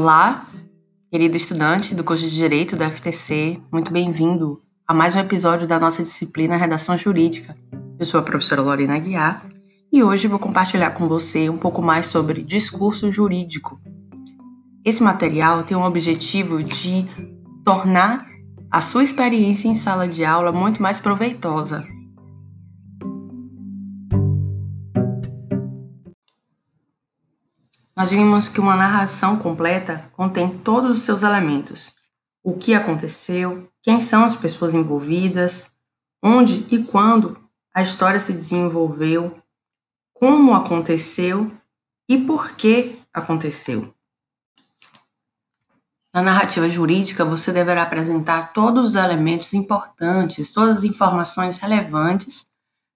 Olá, querido estudante do curso de Direito da FTC, muito bem-vindo a mais um episódio da nossa disciplina Redação Jurídica. Eu sou a professora Lorena Aguiar e hoje vou compartilhar com você um pouco mais sobre discurso jurídico. Esse material tem o objetivo de tornar a sua experiência em sala de aula muito mais proveitosa. Nós vimos que uma narração completa contém todos os seus elementos: o que aconteceu, quem são as pessoas envolvidas, onde e quando a história se desenvolveu, como aconteceu e por que aconteceu. Na narrativa jurídica, você deverá apresentar todos os elementos importantes, todas as informações relevantes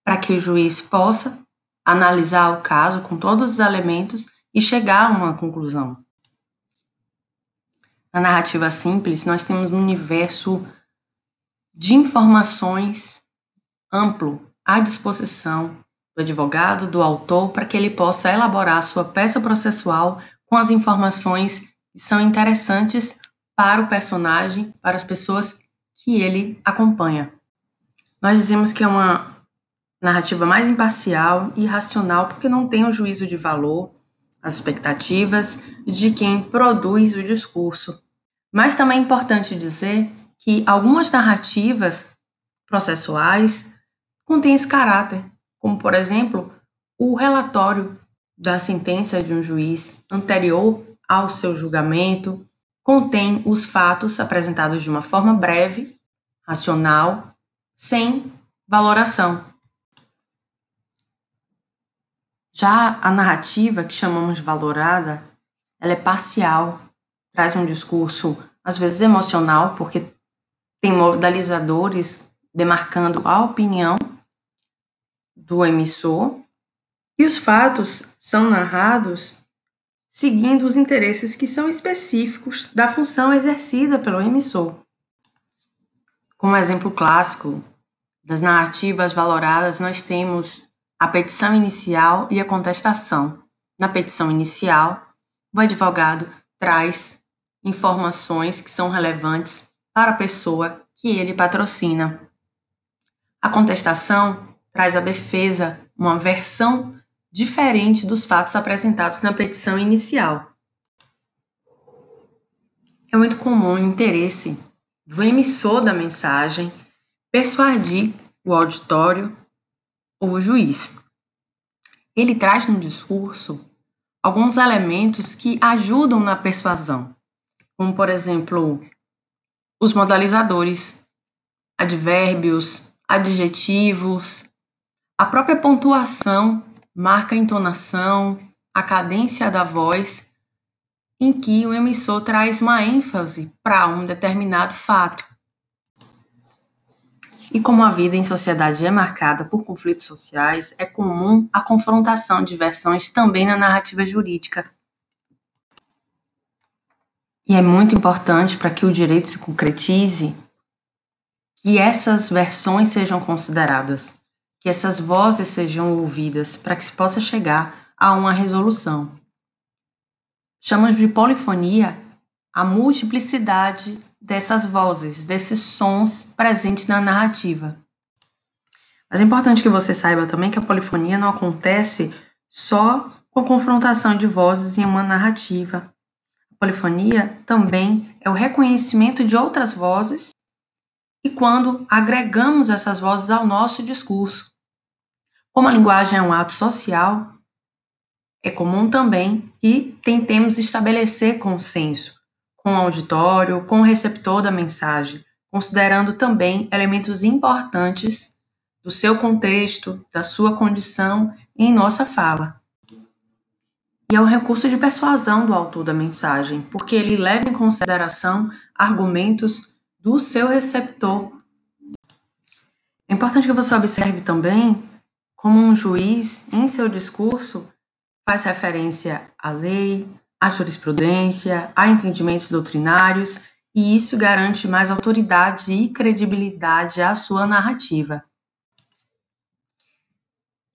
para que o juiz possa analisar o caso com todos os elementos e chegar a uma conclusão. Na narrativa simples, nós temos um universo de informações amplo à disposição do advogado, do autor, para que ele possa elaborar sua peça processual com as informações que são interessantes para o personagem, para as pessoas que ele acompanha. Nós dizemos que é uma narrativa mais imparcial e racional porque não tem o juízo de valor, as expectativas de quem produz o discurso. Mas também é importante dizer que algumas narrativas processuais contêm esse caráter, como, por exemplo, o relatório da sentença de um juiz anterior ao seu julgamento, contém os fatos apresentados de uma forma breve, racional, sem valoração. Já a narrativa, que chamamos valorada, ela é parcial, traz um discurso às vezes emocional, porque tem modalizadores demarcando a opinião do emissor, e os fatos são narrados seguindo os interesses que são específicos da função exercida pelo emissor. Como exemplo clássico das narrativas valoradas, nós temos a petição inicial e a contestação. Na petição inicial, o advogado traz informações que são relevantes para a pessoa que ele patrocina. A contestação traz a defesa, uma versão diferente dos fatos apresentados na petição inicial. É muito comum o interesse do emissor da mensagem persuadir o auditório o juiz. Ele traz no discurso alguns elementos que ajudam na persuasão, como, por exemplo, os modalizadores, advérbios, adjetivos, a própria pontuação marca a entonação, a cadência da voz, em que o emissor traz uma ênfase para um determinado fato. E como a vida em sociedade é marcada por conflitos sociais, é comum a confrontação de versões também na narrativa jurídica. E é muito importante para que o direito se concretize que essas versões sejam consideradas, que essas vozes sejam ouvidas, para que se possa chegar a uma resolução. Chamamos de polifonia a multiplicidade dessas vozes, desses sons presentes na narrativa. Mas é importante que você saiba também que a polifonia não acontece só com a confrontação de vozes em uma narrativa. A polifonia também é o reconhecimento de outras vozes e quando agregamos essas vozes ao nosso discurso. Como a linguagem é um ato social, é comum também que tentemos estabelecer consenso com o auditório, com o receptor da mensagem, considerando também elementos importantes do seu contexto, da sua condição em nossa fala. E é o recurso de persuasão do autor da mensagem, porque ele leva em consideração argumentos do seu receptor. É importante que você observe também como um juiz, em seu discurso, faz referência à lei, à jurisprudência, a entendimentos doutrinários, e isso garante mais autoridade e credibilidade à sua narrativa.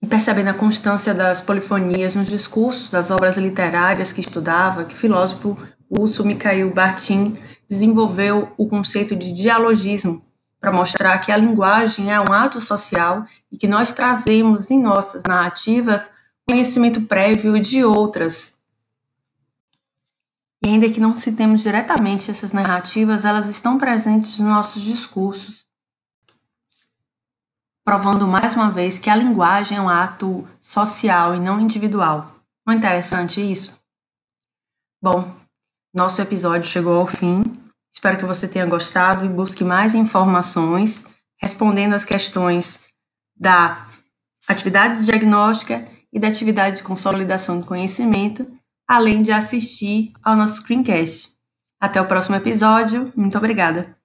E percebendo a constância das polifonias nos discursos das obras literárias que estudava, que filósofo Urso Mikhail Bartin desenvolveu o conceito de dialogismo para mostrar que a linguagem é um ato social e que nós trazemos em nossas narrativas conhecimento prévio de outras. E ainda que não citemos diretamente essas narrativas, elas estão presentes nos nossos discursos, provando mais uma vez que a linguagem é um ato social e não individual. Não é interessante isso? Bom, nosso episódio chegou ao fim. Espero que você tenha gostado e busque mais informações respondendo as questões da atividade diagnóstica e da atividade de consolidação de conhecimento, além de assistir ao nosso screencast. Até o próximo episódio. Muito obrigada.